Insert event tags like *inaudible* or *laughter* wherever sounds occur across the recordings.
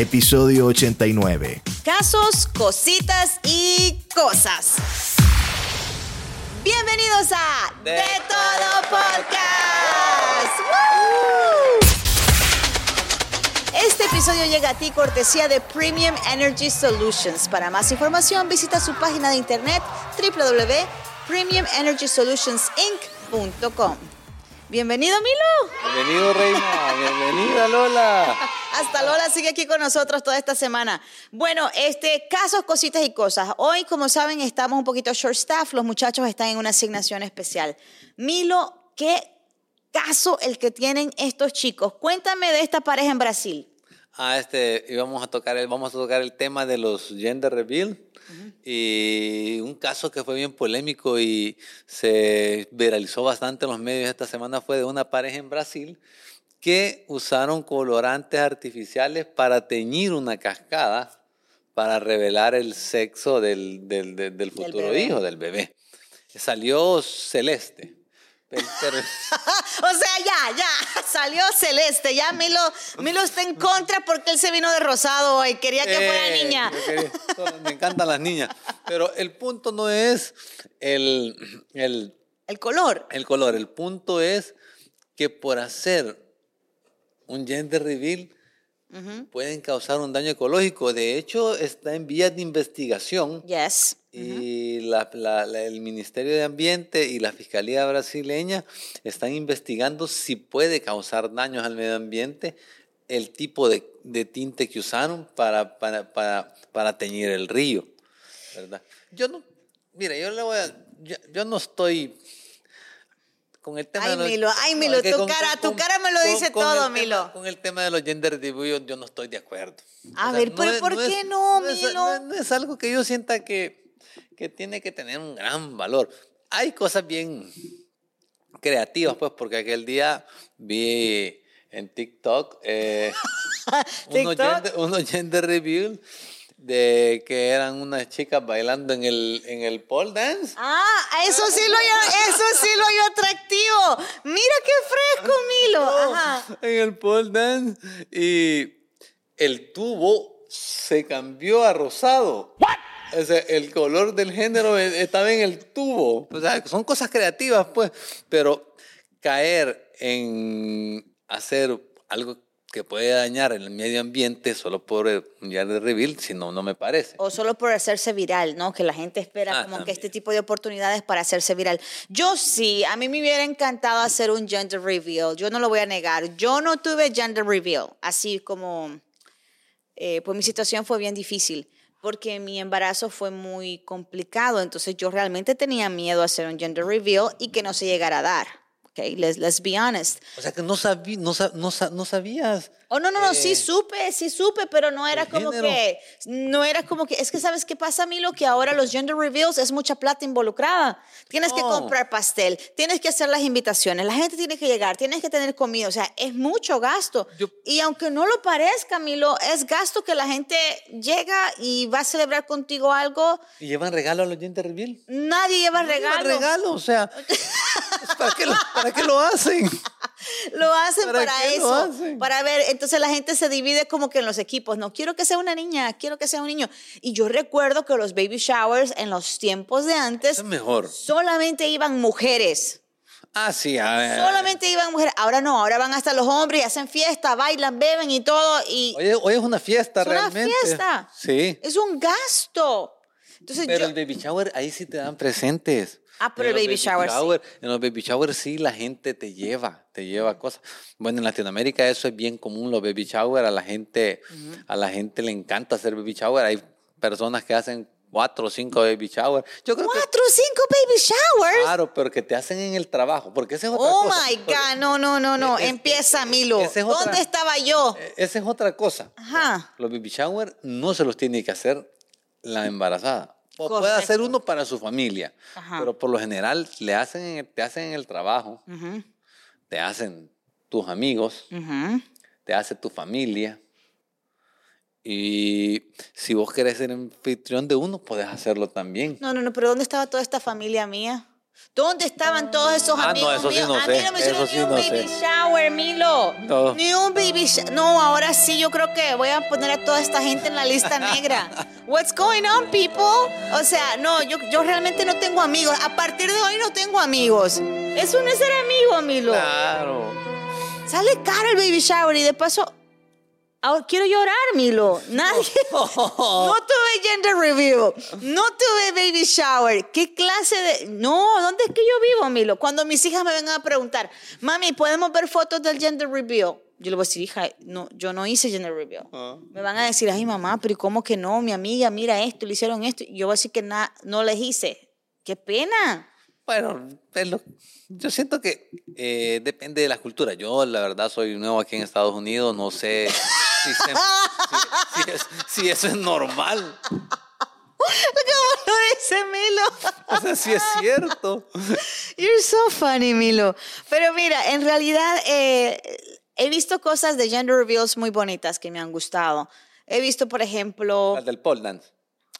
episodio 89. Casos, cositas y cosas. Bienvenidos a De, Todo Podcast. Este episodio llega a ti cortesía de Premium Energy Solutions. Para más información visita su página de internet www.premiumenergysolutionsinc.com. Bienvenido, Milo. Bienvenido, Reina. Bienvenida, Lola. *laughs* Hasta Lola sigue aquí con nosotros toda esta semana. Bueno, este, casos, cositas y cosas. Hoy, como saben, estamos un poquito short staff. Los muchachos están en una asignación especial. Milo, ¿qué caso el que tienen estos chicos? Cuéntame de esta pareja en Brasil. Ah, este, íbamos a tocar el, vamos a tocar el tema de los gender reveal y un caso que fue bien polémico y se viralizó bastante en los medios esta semana fue de una pareja en Brasil que usaron colorantes artificiales para teñir una cascada para revelar el sexo del, del, del futuro hijo, del bebé. Salió celeste. *laughs* o sea, ya, ya, *laughs* salió celeste. Ya Milo, Milo está en contra porque él se vino de rosado hoy. Quería que fuera eh, niña. me encantan las niñas. Pero el punto no es el, el, el color. El color. El punto es que por hacer un gender reveal pueden causar un daño ecológico. De hecho, está en vías de investigación. Yes. Y la, el Ministerio de Ambiente y la Fiscalía brasileña están investigando si puede causar daños al medio ambiente el tipo de, de tinte que usaron para, para, para, para, teñir el río. ¿verdad? Yo no, mira, yo le voy a, yo no estoy con el tema ay, de los, Milo, ay, Milo, tu cara, tu cara me lo dice todo, Milo. con el tema de los gender reveal yo no estoy de acuerdo. A ver, pero ¿por qué no, Milo? No es, algo que yo sienta que, que tiene que tener un gran valor. Hay cosas bien creativas, pues, porque aquel día vi en TikTok, eh, *laughs* unos, gender, unos gender reveal de que eran unas chicas bailando en el, en el pole dance. Ah, eso sí lo eso sí lo yo atractivo. Mira qué fresco, Milo. Ajá. En el pole dance y el tubo se cambió a rosado. ¿What? O sea, el color del género e, estaba en el tubo. O sea, son cosas creativas, pues, pero caer en hacer algo que puede dañar el medio ambiente solo por día de reveal, si no, no me parece. O solo por hacerse viral, ¿no? Que la gente espera ah, como que este tipo de oportunidades para hacerse viral. Yo sí, a mí me hubiera encantado hacer un gender reveal, yo no lo voy a negar. Yo no tuve gender reveal, así como, eh, pues mi situación fue bien difícil porque mi embarazo fue muy complicado, entonces yo realmente tenía miedo a hacer un gender reveal y que no se llegara a dar. Okay, let's, let's be honest. O sea que no, sabí, no, no, no sabías Oh, no, no, no, sí eh, supe, sí supe, pero no era como que, no era como que, es que sabes qué pasa, Milo, que ahora los gender reveals es mucha plata involucrada. Tienes que comprar pastel, tienes que hacer las invitaciones, la gente tiene que llegar, tienes que tener comida, o sea, es mucho gasto. y aunque no lo parezca, Milo, es gasto que la gente llega y va a celebrar contigo algo. ¿Y llevan regalo a los gender reveals? Nadie lleva regalo. Lleva regalo, o sea, *laughs* ¿para, qué lo, ¿para qué lo hacen? Lo hacen para, eso, para ver. Entonces la gente se divide como que en los equipos. No quiero que sea una niña, quiero que sea un niño. Y yo recuerdo que los baby showers en los tiempos de antes mejor. solamente iban mujeres. Ah, sí, a ver. Solamente iban mujeres. Ahora no, ahora van hasta los hombres y hacen fiesta, bailan, beben y todo. Y hoy, es una fiesta realmente. Es una fiesta. Sí. Es un gasto. Entonces, Pero el baby shower ahí sí te dan presentes. Ah, pero el baby, shower, En los baby showers sí la gente te lleva, te lleva cosas. Bueno, en Latinoamérica eso es bien común, los baby shower. A la gente, a la gente le encanta hacer baby shower. Hay personas que hacen cuatro o cinco baby showers. Yo creo ¿Cuatro o cinco baby showers? Claro, pero que te hacen en el trabajo, porque esa es otra oh cosa. Oh my God, no, no, no, no. Empieza, Milo. ¿Dónde estaba yo? E, esa es otra cosa. Ajá. Los baby shower no se los tiene que hacer la embarazada. O puede hacer uno para su familia, pero por lo general le hacen, te hacen en el trabajo, te hacen tus amigos, te hace tu familia. Y si vos querés ser anfitrión de uno, puedes hacerlo también. No, no, no, pero ¿dónde estaba toda esta familia mía? ¿Dónde estaban todos esos Ah, no, amigos eso sí míos? a mí no me hicieron eso ni sí un no baby sé. shower, Milo. No. Ni un baby shower. No, ahora sí yo creo que voy a poner a toda esta gente en la lista negra. *laughs* What's going on, people? O sea, no, yo, yo realmente no tengo amigos. A partir de hoy no tengo amigos. Eso no es ser amigo, Milo. Claro. Sale caro el baby shower y de paso... ahora quiero llorar, Milo. Nadie... *laughs* No tuve gender review. No tuve baby shower. ¿Qué clase de.? No, ¿dónde es que yo vivo, Milo? Cuando mis hijas me vengan a preguntar, mami, ¿podemos ver fotos del gender reveal? Yo le voy a decir, hija, no, yo no hice gender reveal. Me van a decir, ay, mamá, pero ¿y cómo que no? Mi amiga, mira esto, le hicieron esto. Yo voy a decir que na- no les hice. ¡Qué pena! Bueno, yo siento que eh, depende de la cultura. Yo, la verdad, soy nuevo aquí en Estados Unidos. No sé si, se- si- si es- si eso es normal. ¿Cómo lo dice Milo? O sea, si es cierto. You're so funny, Milo. Pero mira, en realidad eh, he visto cosas de gender reveals muy bonitas que me han gustado. He visto, por ejemplo, Al del pole dance.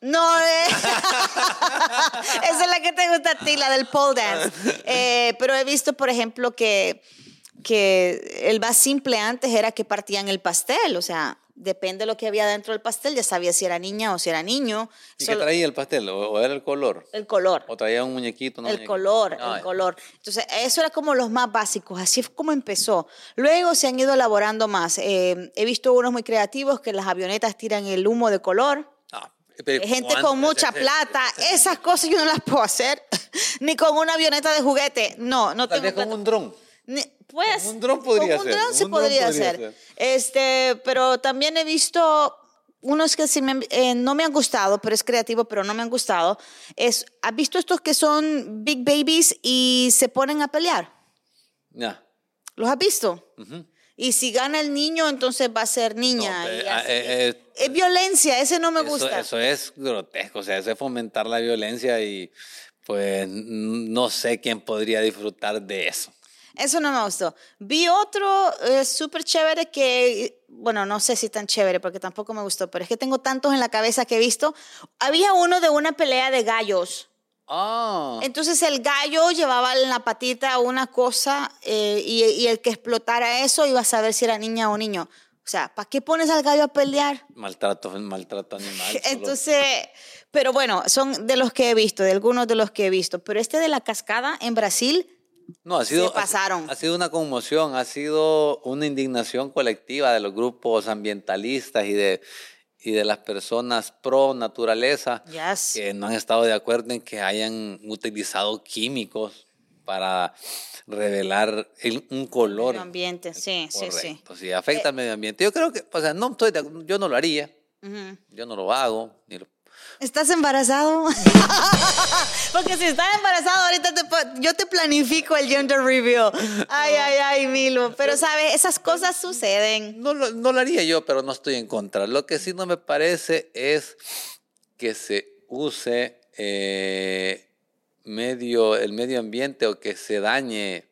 no, eh, *laughs* esa es la que te gusta a ti, la del pole dance. *laughs* Eh, pero he visto, por ejemplo, que, que el más simple antes era que partían el pastel, o sea, depende de lo que había dentro del pastel, ya sabía si era niña o si era niño. ¿Y Solo- qué traía el pastel? ¿O, era el color? el color. ¿O traía un muñequito? El color, Ah, el color. Entonces, eso era como los más básicos, así es como empezó. Luego se han ido elaborando más. Eh, he visto unos muy creativos que las avionetas tiran el humo de color. Ah, pero Gente ¿cuánto? con mucha plata, esas cosas yo no las puedo hacer, *laughs* ni con una avioneta de juguete. No, no Tal tengo vez con plata. un dron. Pues, un dron podría con un ser, dron se podría podría hacer. ser. Este, pero también he visto unos que sí me eh, no me han gustado, pero es creativo, pero no me han gustado. Es, ¿Has visto estos que son big babies y se ponen a pelear? Ya. ¿Los has visto? Y si gana el niño, entonces va a ser niña. No, y pe- ah, así. eh, eh, es violencia, ese no me eso, gusta. eso es grotesco, o sea, eso es fomentar la violencia y pues no sé quién podría disfrutar de eso. Eso no me gustó. Vi otro eh, súper chévere que, bueno, no sé si tan chévere porque tampoco me gustó, pero es que tengo tantos en la cabeza que he visto. Había uno de una pelea de gallos. Ah, Entonces el gallo llevaba en la patita una cosa eh, y, y el que explotara eso iba a saber si era niña o niño. O sea, ¿para qué pones al gallo a pelear? maltrato, maltrato animal. solo- Entonces, pero bueno, son de los que he visto, de algunos de los que he visto. Pero este de la cascada en Brasil, no, ha sido, se pasaron. Ha, ha sido una conmoción, ha sido una indignación colectiva de los grupos ambientalistas y de, y de las personas pro naturaleza Yes. que no han estado de acuerdo en que hayan utilizado químicos para revelar el- un color. medio ambiente, sí, sí, sí. Correcto, sí, afecta al medio ambiente. Yo creo que, o sea, no estoy de yo no lo haría, Ujú. yo no lo hago. ni lo- ¿Estás embarazado? *laughs* Porque si estás embarazado, ahorita te yo te planifico el gender review. Ay, ay, ay, Milo. Pero, ¿sabes? Esas cosas suceden. no, lo, no lo haría yo, pero no estoy en contra. Lo que sí no me parece es que se use eh, medio, el medio ambiente o que se dañe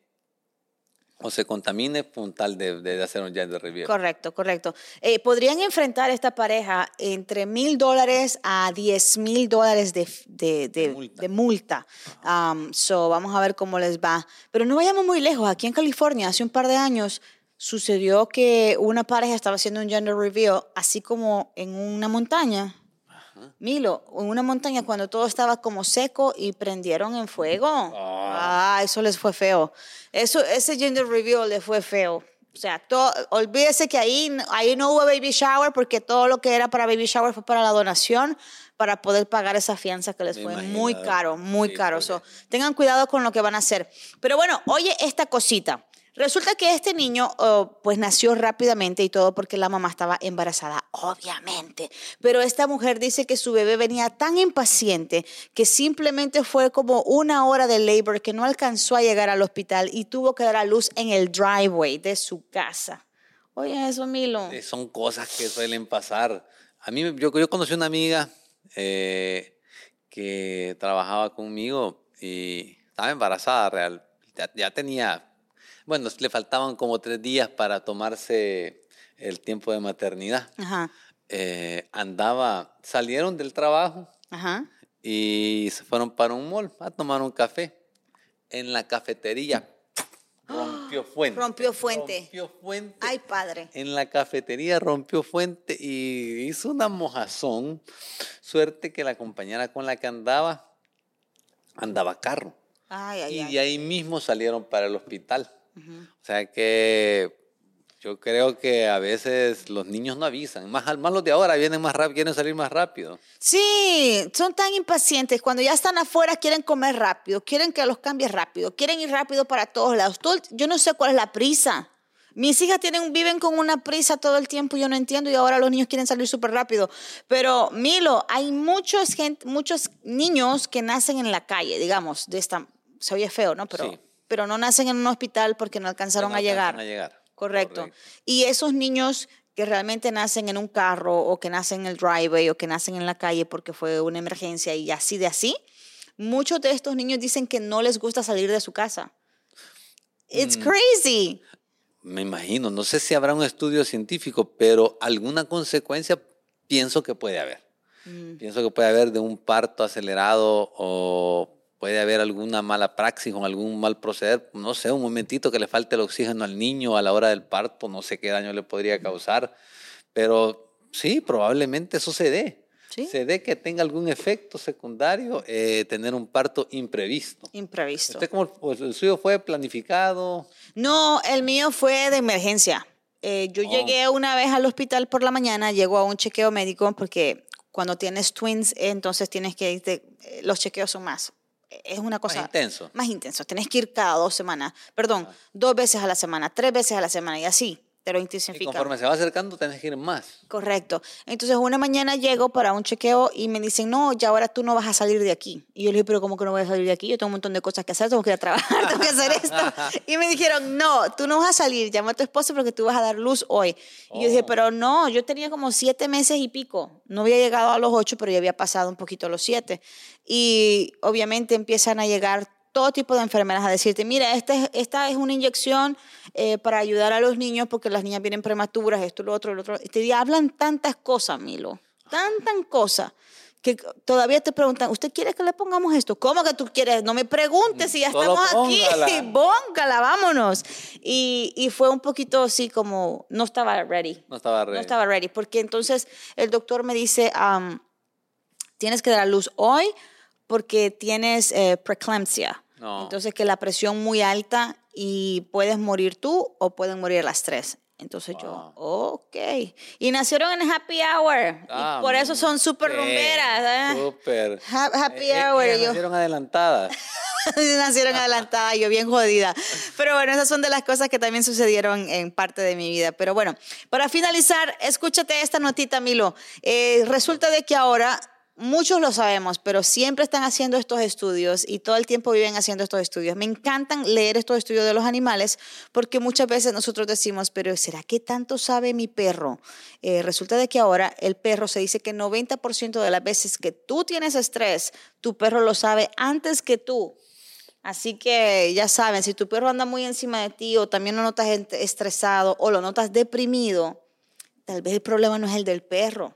o se contamine con tal de, de hacer un gender review. Correcto, correcto. Eh, Podrían enfrentar esta pareja entre mil dólares a diez mil dólares de, de, de- De multa. de multa. Um, so, vamos a ver cómo les va. Pero no vayamos muy lejos. Aquí en California, hace un par de años, sucedió que una pareja estaba haciendo un gender review, así como en una montaña. Milo, en una montaña cuando todo estaba como seco y prendieron en fuego. Ah, eso les fue feo. Eso, ese gender review les fue feo. O sea, todo, olvídese que ahí, ahí no hubo baby shower porque todo lo que era para baby shower fue para la donación, para poder pagar esa fianza que les Me fue muy caro, muy Sí, caro. So, tengan cuidado con lo que van a hacer. Pero bueno, oye esta cosita. Resulta que este niño oh, pues nació rápidamente y todo porque la mamá estaba embarazada, obviamente. Pero esta mujer dice que su bebé venía tan impaciente que simplemente fue como una hora de labor que no alcanzó a llegar al hospital y tuvo que dar a luz en el driveway de su casa. Oye, eso, Milo. Son cosas que suelen pasar. A mí, yo, yo conocí una amiga eh, que trabajaba conmigo y estaba embarazada real. Ya tenía, bueno, le faltaban como tres días para tomarse el tiempo de maternidad. Ajá, Eh, andaba, salieron del trabajo ajá. y se fueron para un mall a tomar un café. en la cafetería. *gasps* Rompió fuente. Rompió fuente. Rompió fuente. Ay, padre. En la cafetería rompió fuente y hizo una mojazón. Suerte que la compañera con la que andaba andaba carro. Ay, ay, y de ahí mismo salieron para el hospital. O sea que yo creo que a veces los niños no avisan. Más, más los de ahora vienen más rápido, quieren salir más rápido. Sí, son tan impacientes. Cuando ya están afuera quieren comer rápido, quieren que los cambies rápido, quieren ir rápido para todos lados. Todo yo no sé cuál es la prisa. Mis hijas tienen, viven con una prisa todo el tiempo, yo no entiendo, y ahora los niños quieren salir súper rápido. Pero, Milo, hay muchos, gente, muchos niños que nacen en la calle, digamos, de esta, se oye feo, ¿no? Pero, Sí. Pero no nacen en un hospital porque no alcanzaron No a llegar. a llegar. Correcto. Correcto. Y esos niños que realmente nacen en un carro o que nacen en el driveway o que nacen en la calle porque fue una emergencia y así de así, muchos de estos niños dicen que no les gusta salir de su casa. Mm. It's crazy. Me imagino, no sé si habrá un estudio científico, pero alguna consecuencia pienso que puede haber. Mm. Pienso que puede haber de un parto acelerado o puede haber alguna mala praxis o algún mal proceder, no sé, un momentito que le falte el oxígeno al niño a la hora del parto, no sé qué daño le podría causar, pero sí, probablemente eso se dé. Sí. Se dé que tenga algún efecto secundario, eh, tener un parto imprevisto. Imprevisto. ¿Usted cómo, pues, el suyo fue planificado? No, el mío fue de emergencia. Eh, yo Oh. llegué una vez al hospital por la mañana, llego a un chequeo médico porque cuando tienes twins, entonces tienes que irte, eh, los chequeos son más. Es una cosa intenso. Más intenso. Tienes que ir cada dos semanas, perdón, dos veces a la semana, tres veces a la semana y así te lo Y conforme se va acercando, tenés que ir más. Correcto. Entonces, una mañana llego para un chequeo y me dicen, no, ya ahora tú no vas a salir de aquí. Y yo le dije, pero ¿cómo que no voy a salir de aquí? Yo tengo un montón de cosas que hacer, tengo que ir a trabajar, *laughs* tengo que hacer esto. *laughs* Y me dijeron, no, tú no vas a salir, llama a tu esposo porque tú vas a dar luz hoy. Y yo dije, Oh. pero no, yo tenía como siete meses y pico. No había llegado a los ocho, pero ya había pasado un poquito a los siete. Y obviamente empiezan a llegar todo tipo de enfermeras a decirte, mira, esta es, esta es una inyección eh, para ayudar a los niños porque las niñas vienen prematuras, esto, lo otro, lo otro. Y te hablan tantas cosas, Milo, tantas cosas, que todavía te preguntan, ¿usted quiere que le pongamos esto? ¿Cómo que tú quieres? No me preguntes si ya Solo estamos aquí. póngala. *laughs* Póngala, vámonos. Y, y fue un poquito así como, no estaba ready. No estaba ready. No estaba ready, porque entonces el doctor me dice, am, tienes que dar a luz hoy porque tienes eh, preeclampsia. No. Entonces que la presión muy alta y puedes morir tú o pueden morir las tres. Entonces yo, ok. Y nacieron en happy hour. Ah, y por eso son súper rumberas. ¿eh? Súper. Ha- happy Eh, eh, hour. ellas yo- nacieron adelantadas. *laughs* nacieron adelantada, yo bien jodida. Pero bueno, esas son de las cosas que también sucedieron en parte de mi vida. Pero bueno, para finalizar, escúchate esta notita, Milo. Eh, resulta de que ahora muchos lo sabemos, pero siempre están haciendo estos estudios y todo el tiempo viven haciendo estos estudios. Me encantan leer estos estudios de los animales porque muchas veces nosotros decimos, pero ¿será que tanto sabe mi perro? Eh, resulta de que ahora el perro se dice que 90% de las veces que tú tienes estrés, tu perro lo sabe antes que tú. Así que ya saben, si tu perro anda muy encima de ti o también lo notas estresado o lo notas deprimido, tal vez el problema no es el del perro,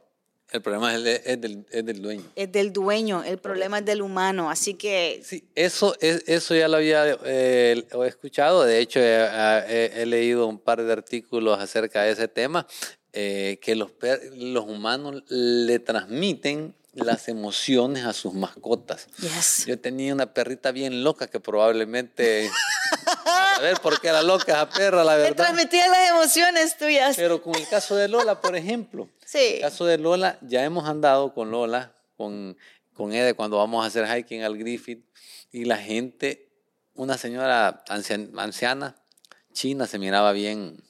El problema es, el de- es del, es del dueño. es del dueño, el problema es del humano. Así que Sí, eso, es, eso ya lo había eh, he escuchado. De hecho, he, he- he leído un par de artículos acerca de ese tema, eh, que los, per- los humanos le transmiten las emociones a sus mascotas. Yes. Yo tenía una perrita bien loca que probablemente... *laughs* a ver por qué era loca esa perra, la verdad. transmitía las emociones tuyas. Pero con el caso de Lola, por ejemplo, Sí. el caso de Lola, ya hemos andado con Lola, con, con Ede cuando vamos a hacer hiking al Griffith, y la gente, una señora ancian- anciana, china, se miraba bien,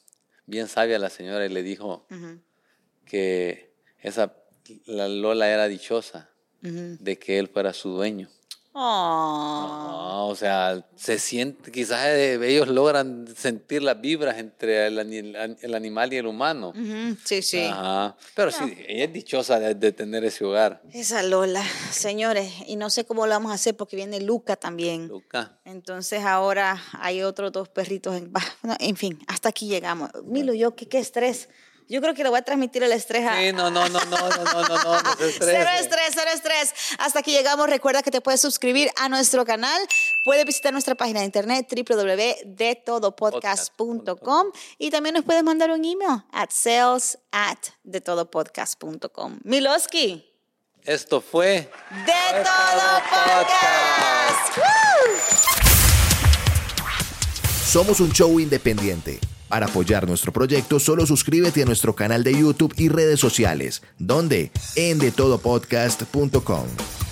bien sabia la señora y le dijo Ujú, que esa, la Lola era dichosa ujú. de que él fuera su dueño. Oh. Ah, o sea, se siente, quizás eh, ellos logran sentir las vibras entre el, el animal y el humano. Ujú, Sí, sí. Ajá. Pero sí, ella es dichosa de, de tener ese hogar. Esa Lola, señores, y no sé cómo lo vamos a hacer porque viene Luca también. Luca. Entonces ahora hay otros dos perritos. En, *laughs* en fin, hasta aquí llegamos. Milo, yo, qué, qué estrés. Yo creo que le voy a transmitir el estrés a... Sí, no, no, no, no, no, no, no, no, no Cero estrés, cero estrés. Hasta aquí llegamos. Recuerda que te puedes suscribir a nuestro canal. Puedes visitar nuestra página de internet www.detodopodcast.com y también nos puedes mandar un email at sales at detodopodcast.com. Miloski. Esto fue De Todo Podcast. Somos un show independiente. Para apoyar nuestro proyecto, solo suscríbete a nuestro canal de YouTube y redes sociales, donde en detodopodcast.com.